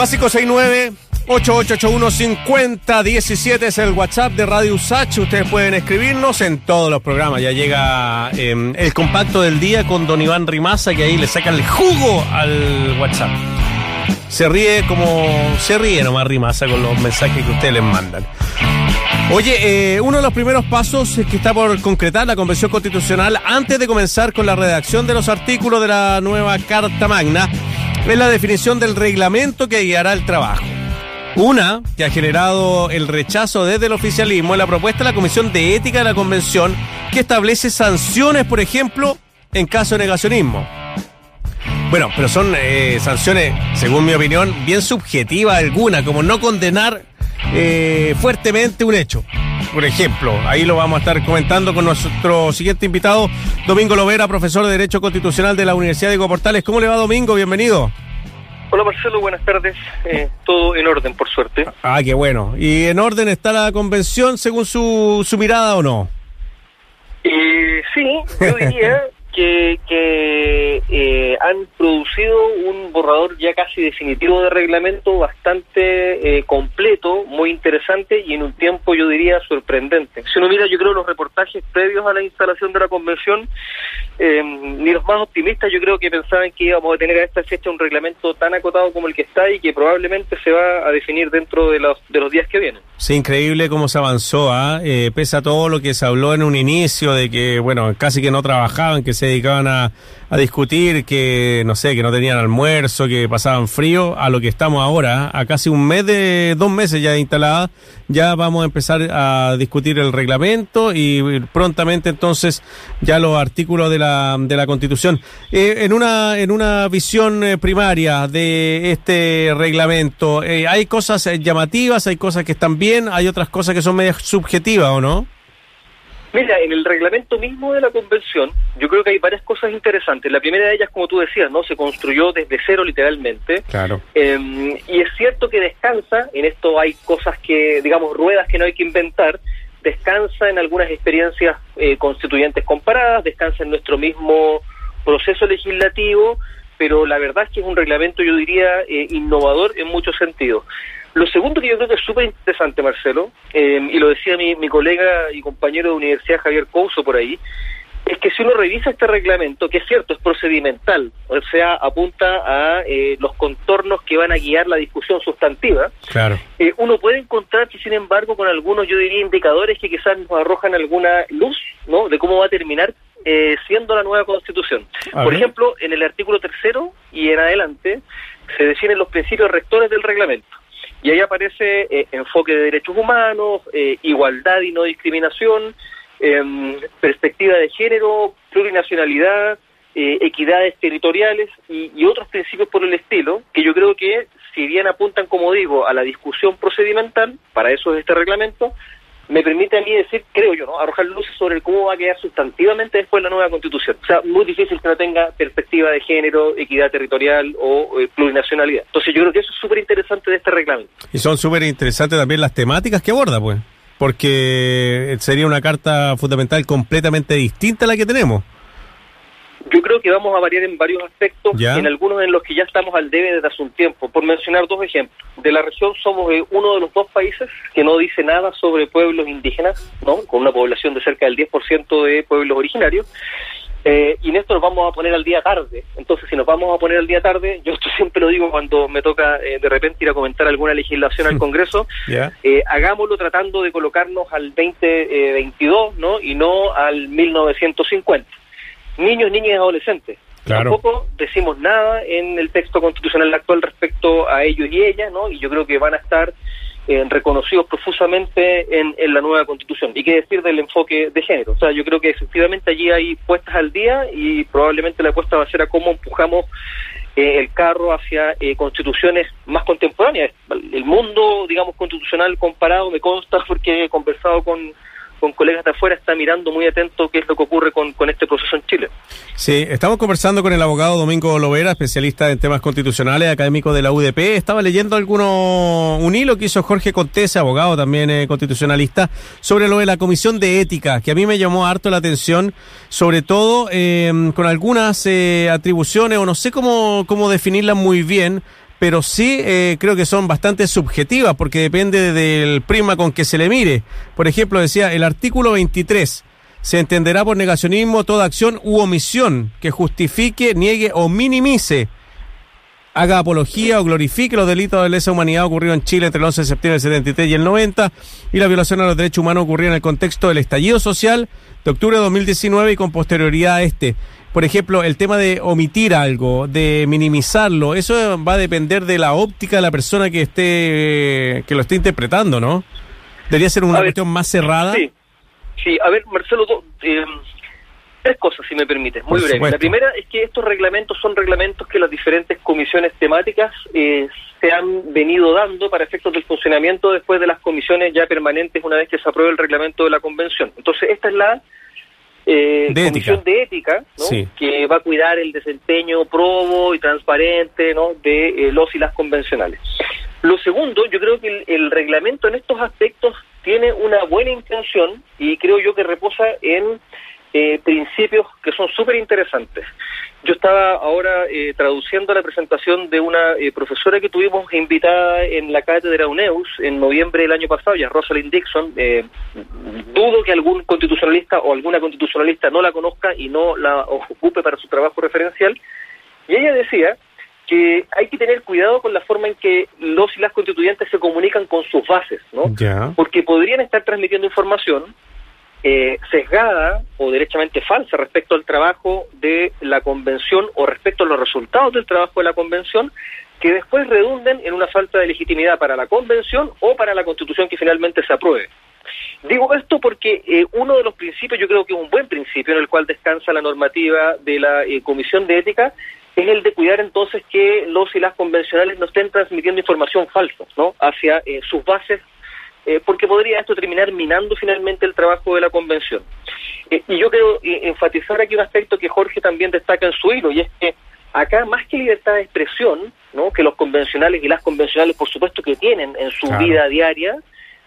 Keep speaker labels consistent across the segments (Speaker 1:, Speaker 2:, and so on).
Speaker 1: Más 569 8881-5017 es el WhatsApp de Radio Usach. Ustedes pueden escribirnos en todos los programas. Ya llega eh, el compacto del día con Don Iván Rimaza, que ahí le saca el jugo al WhatsApp. Se ríe como se ríe nomás Rimaza con los mensajes que ustedes les mandan. Oye, eh, uno de los primeros pasos que está por concretar la Convención Constitucional antes de comenzar con la redacción de los artículos de la nueva Carta Magna es la definición del reglamento que guiará el trabajo. Una que ha generado el rechazo desde el oficialismo es la propuesta de la Comisión de Ética de la Convención que establece sanciones, por ejemplo, en caso de negacionismo. Bueno, pero son eh, sanciones, según mi opinión, bien subjetivas algunas, como no condenar eh, fuertemente un hecho. Por ejemplo, ahí lo vamos a estar comentando con nuestro siguiente invitado, Domingo Lovera, profesor de Derecho Constitucional de la Universidad de Coportales. ¿Cómo le va, Domingo? Bienvenido.
Speaker 2: Hola Marcelo, buenas tardes. Eh, todo en orden, por suerte.
Speaker 1: Ah, qué bueno. ¿Y en orden está la convención según su, su mirada o no?
Speaker 2: Eh, sí, yo diría que, eh, han producido un borrador ya casi definitivo de reglamento bastante eh, completo, muy interesante y en un tiempo yo diría sorprendente. Si uno mira, yo creo los reportajes previos a la instalación de la convención, eh, ni los más optimistas yo creo que pensaban que íbamos a tener a esta fecha un reglamento tan acotado como el que está y que probablemente se va a definir dentro de los, de los días que vienen.
Speaker 1: Sí, increíble cómo se avanzó, ¿ah? eh, pese a todo lo que se habló en un inicio de que, bueno, casi que no trabajaban, que se dedicaban a, a discutir, que, no sé, que no tenían almuerzo, que pasaban frío, a lo que estamos ahora, a casi un mes de, dos meses ya instalada, ya vamos a empezar a discutir el reglamento y prontamente entonces ya los artículos de la, de la Constitución. Eh, en una, en una visión eh, primaria de este reglamento, eh, hay cosas eh, llamativas, hay cosas que están bien, hay otras cosas que son medias subjetivas, ¿o no?
Speaker 2: Mira, en el reglamento mismo de la convención, yo creo que hay varias cosas interesantes. La primera de ellas, como tú decías, no se construyó desde cero literalmente.
Speaker 1: Claro.
Speaker 2: Eh, y es cierto que descansa, en esto hay cosas que, digamos, ruedas que no hay que inventar, descansa en algunas experiencias eh, constituyentes comparadas, descansa en nuestro mismo proceso legislativo, pero la verdad es que es un reglamento, yo diría, eh, innovador en muchos sentidos. Lo segundo que yo creo que es súper interesante, Marcelo, eh, y lo decía mi, mi colega y compañero de universidad Javier Couso por ahí, es que si uno revisa este reglamento, que es cierto, es procedimental, o sea, apunta a eh, los contornos que van a guiar la discusión sustantiva,
Speaker 1: Claro.
Speaker 2: eh, uno puede encontrarse, sin embargo, con algunos, yo diría, indicadores que quizás nos arrojan alguna luz, ¿no?, de cómo va a terminar eh, siendo la nueva Constitución.
Speaker 1: A
Speaker 2: Por
Speaker 1: ver.
Speaker 2: ejemplo, en el artículo tercero y en adelante se definen los principios rectores del reglamento. Y ahí aparece eh, enfoque de derechos humanos, eh, igualdad y no discriminación, em, perspectiva de género, plurinacionalidad, eh, equidades territoriales y, y otros principios por el estilo, que yo creo que si bien apuntan, como digo, a la discusión procedimental, para eso es este reglamento, me permite a mí decir, creo yo, ¿no? arrojar luces sobre cómo va a quedar sustantivamente después la nueva constitución. O sea, muy difícil que no tenga perspectiva de género, equidad territorial o eh, plurinacionalidad. Entonces yo creo que eso es súper interesante de este reglamento.
Speaker 1: Y son súper interesantes también las temáticas que aborda, pues. Porque sería una carta fundamental completamente distinta a la que tenemos.
Speaker 2: Yo creo que vamos a variar en varios aspectos,
Speaker 1: Ya.
Speaker 2: en algunos en los que ya estamos al debe desde hace un tiempo. Por mencionar dos ejemplos. De la región somos eh, uno de los dos países que no dice nada sobre pueblos indígenas, ¿no? Con una población de cerca del 10% de pueblos originarios. Eh, y en esto nos vamos a poner al día tarde. Entonces, si nos vamos a poner al día tarde, yo esto siempre lo digo cuando me toca eh, de repente ir a comentar alguna legislación al Congreso, eh, hagámoslo tratando de colocarnos al 2022, ¿no? Y no al 1950. Niños, niñas y adolescentes.
Speaker 1: Claro.
Speaker 2: Tampoco decimos nada en el texto constitucional actual respecto a ellos y ellas, ¿no? Y yo creo que van a estar eh, reconocidos profusamente en, en la nueva constitución. Y qué decir del enfoque de género. O sea, yo creo que efectivamente allí hay puestas al día y probablemente la apuesta va a ser a cómo empujamos eh, el carro hacia eh, constituciones más contemporáneas. El mundo, digamos, constitucional comparado, me consta porque he conversado con, con colegas de afuera, está mirando muy atento qué es lo que ocurre con, este proceso en Chile.
Speaker 1: Sí, estamos conversando con el abogado Domingo Lovera, especialista en temas constitucionales, académico de la UDP. Estaba leyendo alguno, un hilo que hizo Jorge Contese, abogado también eh, constitucionalista, sobre lo de la Comisión de Ética, que a mí me llamó harto la atención, sobre todo eh, con algunas eh, atribuciones, o no sé cómo, cómo definirlas muy bien, pero sí eh, creo que son bastante subjetivas porque depende del prima con que se le mire. Por ejemplo, decía el artículo 23. Se entenderá por negacionismo toda acción u omisión que justifique, niegue o minimice haga apología o glorifique los delitos de lesa humanidad ocurridos en Chile entre el 11 de septiembre del 73 y el 90 y la violación a los derechos humanos ocurrida en el contexto del estallido social de octubre de 2019 y con posterioridad a este. Por ejemplo, el tema de omitir algo, de minimizarlo, eso va a depender de la óptica de la persona que esté que lo esté interpretando, ¿no? Debería ser una cuestión más cerrada.
Speaker 2: Sí, sí. A ver, Marcelo, eh, Tres cosas, si me permite, muy breve. La primera es que estos reglamentos son reglamentos que las diferentes comisiones temáticas eh, se han venido dando para efectos del funcionamiento después de las comisiones ya permanentes una vez que se apruebe el reglamento de la convención. Entonces, esta es la eh, comisión de ética que va a cuidar el desempeño probo y transparente ¿no? de eh, los y las convencionales. Lo segundo, yo creo que el reglamento en estos aspectos tiene una buena intención y creo yo que reposa en eh, principios que son súper interesantes. Yo estaba ahora eh, traduciendo la presentación de una eh, profesora que tuvimos invitada en la cátedra UNEUS en noviembre del año pasado, ya Rosalind Dixon. dudo que algún constitucionalista o alguna constitucionalista no la conozca y no la ocupe para su trabajo referencial. Y ella decía que hay que tener cuidado con la forma en que los y las constituyentes se comunican con sus bases, ¿no? Porque podrían estar transmitiendo información eh, sesgada o derechamente falsa respecto al trabajo de la convención o respecto a los resultados del trabajo de la convención que después redunden en una falta de legitimidad para la convención o para la constitución que finalmente se apruebe. Digo esto porque eh, uno de los principios, yo creo que es un buen principio en el cual descansa la normativa de la eh, Comisión de Ética, es el de cuidar entonces que los y las convencionales no estén transmitiendo información falsa ¿no? hacia sus bases eh, porque podría esto terminar minando finalmente el trabajo de la convención. Eh, y yo quiero eh, enfatizar aquí un aspecto que Jorge también destaca en su hilo, y es que acá más que libertad de expresión, ¿no? que los convencionales y las convencionales por supuesto que tienen en su vida diaria,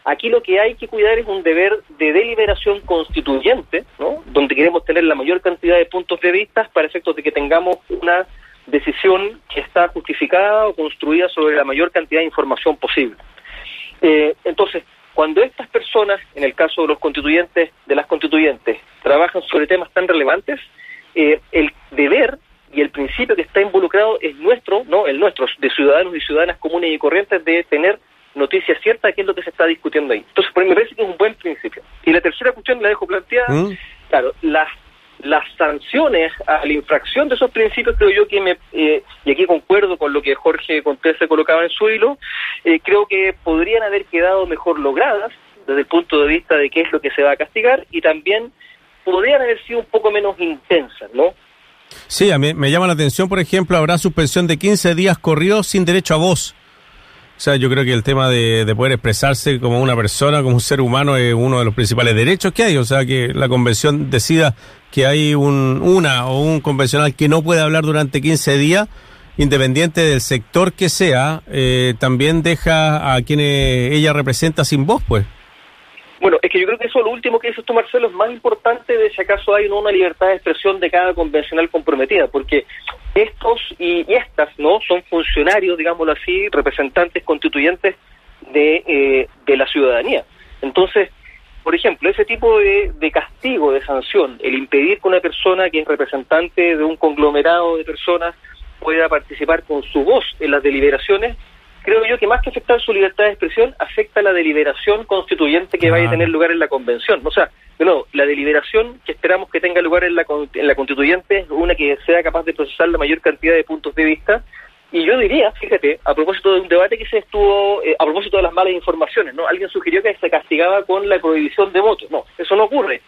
Speaker 2: aquí lo que hay que cuidar es un deber de deliberación constituyente, ¿no? donde queremos tener la mayor cantidad de puntos de vista para efectos de que tengamos una decisión que está justificada o construida sobre la mayor cantidad de información posible. Eh, entonces, cuando estas personas, en el caso de los constituyentes, de las constituyentes, trabajan sobre temas tan relevantes, eh, el deber y el principio que está involucrado es nuestro, no el nuestro, de ciudadanos y ciudadanas comunes y corrientes, de tener noticias ciertas de qué es lo que se está discutiendo ahí. Entonces, por mí me parece que es un buen principio. Y la tercera cuestión la dejo planteada, ¿Mm? claro, las las sanciones a la infracción de esos principios creo yo que me, eh, y aquí concuerdo con lo que Jorge Contés se colocaba en su hilo, eh, creo que podrían haber quedado mejor logradas desde el punto de vista de qué es lo que se va a castigar y también podrían haber sido un poco menos intensas, ¿no?
Speaker 1: Sí, a mí me llama la atención, por ejemplo, habrá suspensión de 15 días corridos sin derecho a voz. O sea, yo creo que el tema de, poder expresarse como una persona, como un ser humano, es uno de los principales derechos que hay. O sea, que la convención decida que hay un, una o un convencional que no puede hablar durante 15 días, independiente del sector que sea, eh, también deja a quienes ella representa sin voz, pues.
Speaker 2: Bueno, es que yo creo que eso, lo último que dices tú, Marcelo, es más importante de si acaso hay una libertad de expresión de cada convencional comprometida, porque estos y, estas, ¿no? Son funcionarios, digámoslo así, representantes constituyentes de, eh, de la ciudadanía. Entonces, por ejemplo, ese tipo de, de, castigo, de sanción, el impedir que una persona que es representante de un conglomerado de personas pueda participar con su voz en las deliberaciones, creo yo que más que afectar su libertad de expresión, afecta la deliberación constituyente que vaya a tener lugar en la convención. O sea, de nuevo, la deliberación que esperamos que tenga lugar en la, en la constituyente es una que sea capaz de procesar la mayor cantidad de puntos de vista. Y yo diría, fíjate, a propósito de un debate que se estuvo, eh, a propósito de las malas informaciones, ¿no? Alguien sugirió que se castigaba con la prohibición de votos. No, eso no ocurre.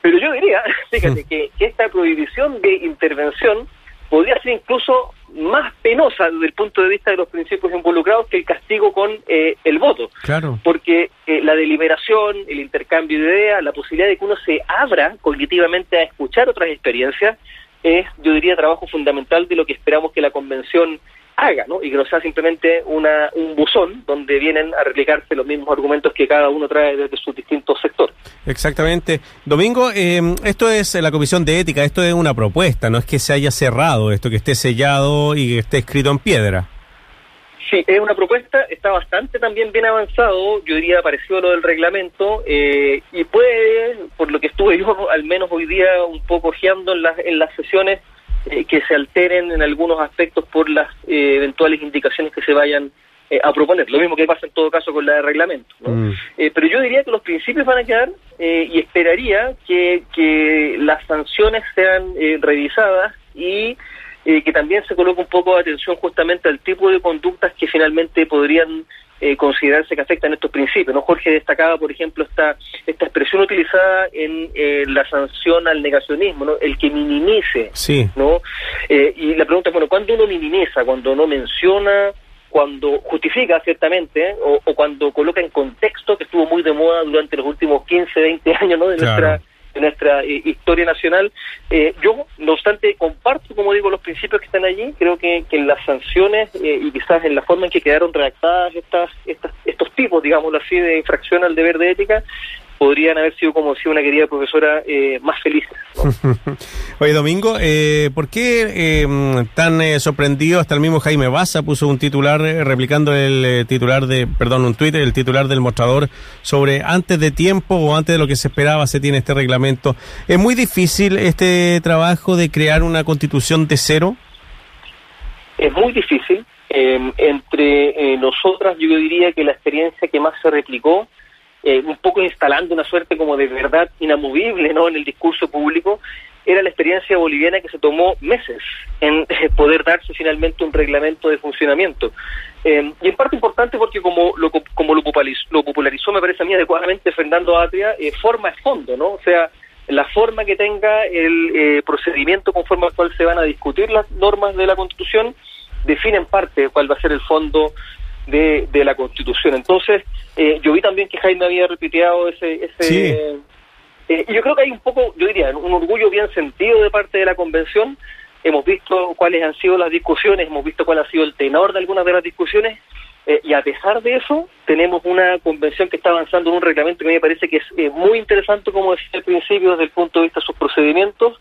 Speaker 2: Pero yo diría, fíjate, que esta prohibición de intervención podría ser incluso más penosa desde el punto de vista de los principios involucrados que el castigo con eh, el voto.
Speaker 1: Claro.
Speaker 2: Porque eh, la deliberación, el intercambio de ideas, la posibilidad de que uno se abra cognitivamente a escuchar otras experiencias, es, yo diría, trabajo fundamental de lo que esperamos que la convención haga, ¿no? Y que no sea simplemente una, un buzón donde vienen a replicarse los mismos argumentos que cada uno trae desde sus distintos sectores.
Speaker 1: Exactamente. Domingo, eh, esto es la Comisión de Ética, esto es una propuesta, no es que se haya cerrado esto, que esté sellado y que esté escrito en piedra.
Speaker 2: Sí, es una propuesta, está bastante también bien avanzado, yo diría parecido a lo del reglamento, eh, y puede, por lo que estuve yo al menos hoy día un poco ojeando en las, en las sesiones, eh, que se alteren en algunos aspectos por las eh, eventuales indicaciones que se vayan a proponer. Lo mismo que pasa en todo caso con la de reglamento. Mm. pero yo diría que los principios van a quedar y esperaría que, que las sanciones sean revisadas y eh, que también se coloca un poco de atención justamente al tipo de conductas que finalmente podrían eh, considerarse que afectan estos principios. ¿no? Jorge destacaba, por ejemplo, esta, esta expresión utilizada en eh, la sanción al negacionismo, ¿no? el que minimice.
Speaker 1: Sí.
Speaker 2: ¿no? y la pregunta es, bueno, ¿cuándo uno minimiza? Cuando no menciona cuando justifica ciertamente o, cuando coloca en contexto que estuvo muy de moda durante los últimos 15, 20 años ¿no? de nuestra nuestra eh, historia nacional. Eh, yo, no obstante, comparto, como digo, los principios que están allí. Creo que, que en las sanciones eh, y quizás en la forma en que quedaron redactadas estas, estas, estos tipos, digámoslo así, de infracción al deber de ética, podrían haber sido, como decía una querida profesora, eh, más felices.
Speaker 1: Oye, Domingo, eh, ¿por qué eh, tan eh, sorprendido? Hasta el mismo Jaime Baza puso un titular, replicando el titular de, perdón, un Twitter, el titular del mostrador sobre antes de tiempo o antes de lo que se esperaba se tiene este reglamento. ¿Es muy difícil este trabajo de crear una constitución de cero?
Speaker 2: Es muy difícil. entre nosotras, yo diría que la experiencia que más se replicó eh, un poco instalando una suerte como de verdad inamovible ¿no? en el discurso público, era la experiencia boliviana que se tomó meses en poder darse finalmente un reglamento de funcionamiento. Eh, y en parte importante porque como lo, como lo popularizó, me parece a mí adecuadamente Fernando Atria, eh, forma es fondo, ¿no? O sea, la forma que tenga el procedimiento conforme al cual se van a discutir las normas de la Constitución define en parte cuál va a ser el fondo de, de la Constitución. Entonces, eh, yo vi también que Jaime había repiteado ese... ese eh, y yo creo que hay un poco, yo diría, un orgullo bien sentido de parte de la Convención. Hemos visto cuáles han sido las discusiones, hemos visto cuál ha sido el tenor de algunas de las discusiones, eh, y a pesar de eso, tenemos una convención que está avanzando en un reglamento que a mí me parece que es muy interesante, como decía al principio, desde el punto de vista de sus procedimientos,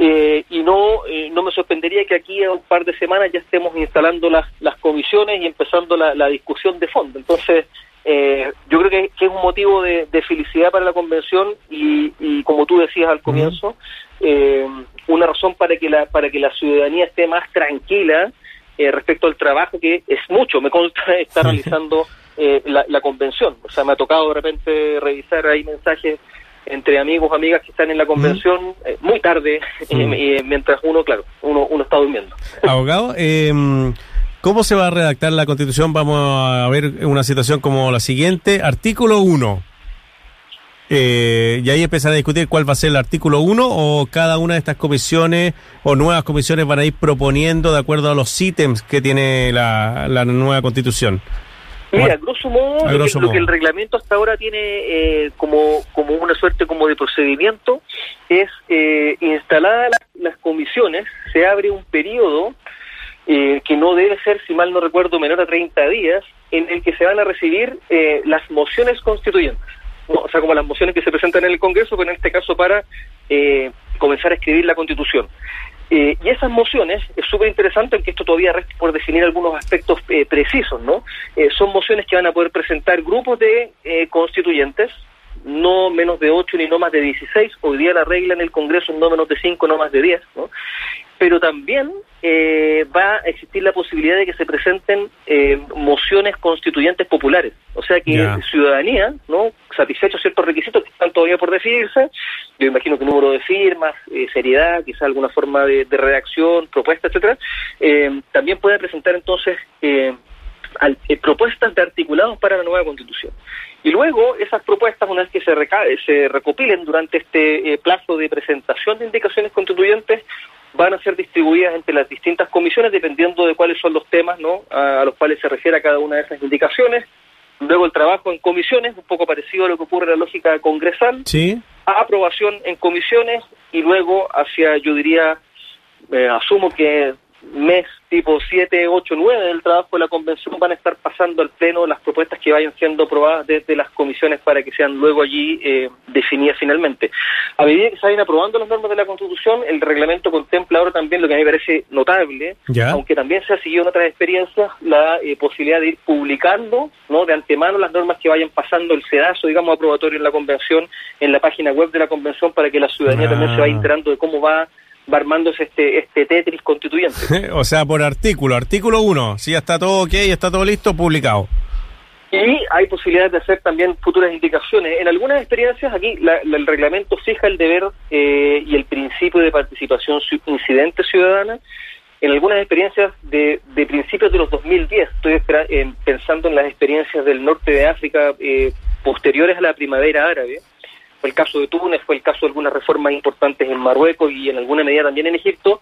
Speaker 2: eh, y no, eh, no me sorprendería que aquí a un par de semanas ya estemos instalando las, las comisiones y empezando la, la discusión de fondo. Entonces, eh, yo creo que, es un motivo de, felicidad para la convención y, y como tú decías al comienzo, una razón para que la, para que la ciudadanía esté más tranquila respecto al trabajo que es mucho, me consta, está realizando la, la convención. O sea, me ha tocado de repente revisar ahí mensajes entre amigos, amigas que están en la convención eh, muy tarde, eh, mientras uno, claro, uno, uno está durmiendo.
Speaker 1: Abogado, eh, ¿cómo se va a redactar la constitución? Vamos a ver una situación como la siguiente. Artículo 1. y ahí empezar a discutir cuál va a ser el artículo 1 o cada una de estas comisiones o nuevas comisiones van a ir proponiendo de acuerdo a los ítems que tiene la, la nueva constitución.
Speaker 2: Mira, grosso modo, lo, que, el reglamento hasta ahora tiene eh, como, como una suerte como de procedimiento es eh, instaladas las, comisiones, se abre un periodo eh, que no debe ser, si mal no recuerdo, menor a 30 días, en el que se van a recibir eh, las mociones constituyentes. O sea, como las mociones que se presentan en el Congreso, pero en este caso para comenzar a escribir la Constitución. Eh, y esas mociones, es súper interesante, aunque esto todavía resta por definir algunos aspectos eh, precisos, ¿no? Eh, son mociones que van a poder presentar grupos de constituyentes, no menos de 8 ni no más de 16. Hoy día la regla en el Congreso es no menos de 5, no más de 10, ¿no? Pero también eh, va a existir la posibilidad de que se presenten eh, mociones constituyentes populares. O sea que ciudadanía, ¿no? satisfechos ciertos requisitos que están todavía por decidirse, yo imagino que número de firmas, eh, seriedad, quizá alguna forma de, redacción, propuesta, etcétera, también puede presentar entonces propuestas de articulados para la nueva constitución. Y luego esas propuestas, una vez que se, se recopilen durante este plazo de presentación de indicaciones constituyentes, van a ser distribuidas entre las distintas comisiones dependiendo de cuáles son los temas ¿no? a, los cuales se refiere a cada una de esas indicaciones. Luego el trabajo en comisiones, un poco parecido a lo que ocurre en la lógica congresal.
Speaker 1: Sí.
Speaker 2: aprobación en comisiones y luego hacia, yo diría, eh, asumo que mes tipo 7, 8, 9 del trabajo de la convención van a estar pasando al pleno las propuestas que vayan siendo aprobadas desde las comisiones para que sean luego allí eh, definidas finalmente. A medida que se vayan aprobando las normas de la Constitución, el reglamento contempla ahora también lo que a mí me parece notable, aunque también se ha seguido en otras experiencias, la eh, posibilidad de ir publicando ¿no? de antemano las normas que vayan pasando el sedazo, digamos, aprobatorio en la convención, en la página web de la convención, para que la ciudadanía también se vaya ah. enterando de cómo va va armándose este, este Tetris constituyente.
Speaker 1: o sea, por artículo, artículo 1, si ya está todo ok, está todo listo, publicado.
Speaker 2: Y hay posibilidades de hacer también futuras indicaciones. En algunas experiencias aquí el reglamento fija el deber eh, y el principio de participación incidente ciudadana. En algunas experiencias de, de principios de los 2010, estoy eh, pensando en las experiencias del norte de África eh, posteriores a la primavera árabe, fue el caso de Túnez, fue el caso de algunas reformas importantes en Marruecos y en alguna medida también en Egipto,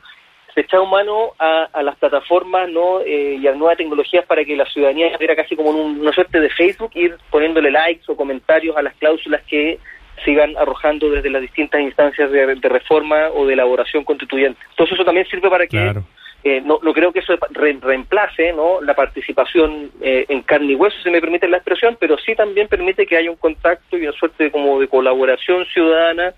Speaker 2: se echaba mano a, las plataformas ¿no? Eh, y a nuevas tecnologías para que la ciudadanía era casi como una suerte de Facebook, ir poniéndole likes o comentarios a las cláusulas que sigan arrojando desde las distintas instancias de, reforma o de elaboración constituyente. Entonces eso también sirve para que eh, no, no, creo que eso reemplace ¿no? la participación eh, en carne y hueso, si me permite la expresión, pero sí también permite que haya un contacto y una suerte como de colaboración ciudadana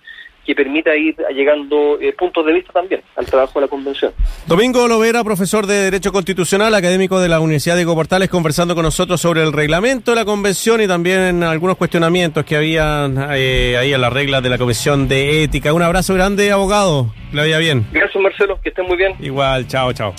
Speaker 2: que permita ir llegando eh, puntos de vista también al trabajo de la convención.
Speaker 1: Domingo Lovera, profesor de Derecho Constitucional, académico de la Universidad de Portales, conversando con nosotros sobre el reglamento de la convención y también algunos cuestionamientos que habían ahí en las reglas de la Comisión de Ética. Un abrazo grande, abogado. Le vaya bien.
Speaker 2: Gracias, Marcelo. Que estén muy bien.
Speaker 1: Igual, chao, chao.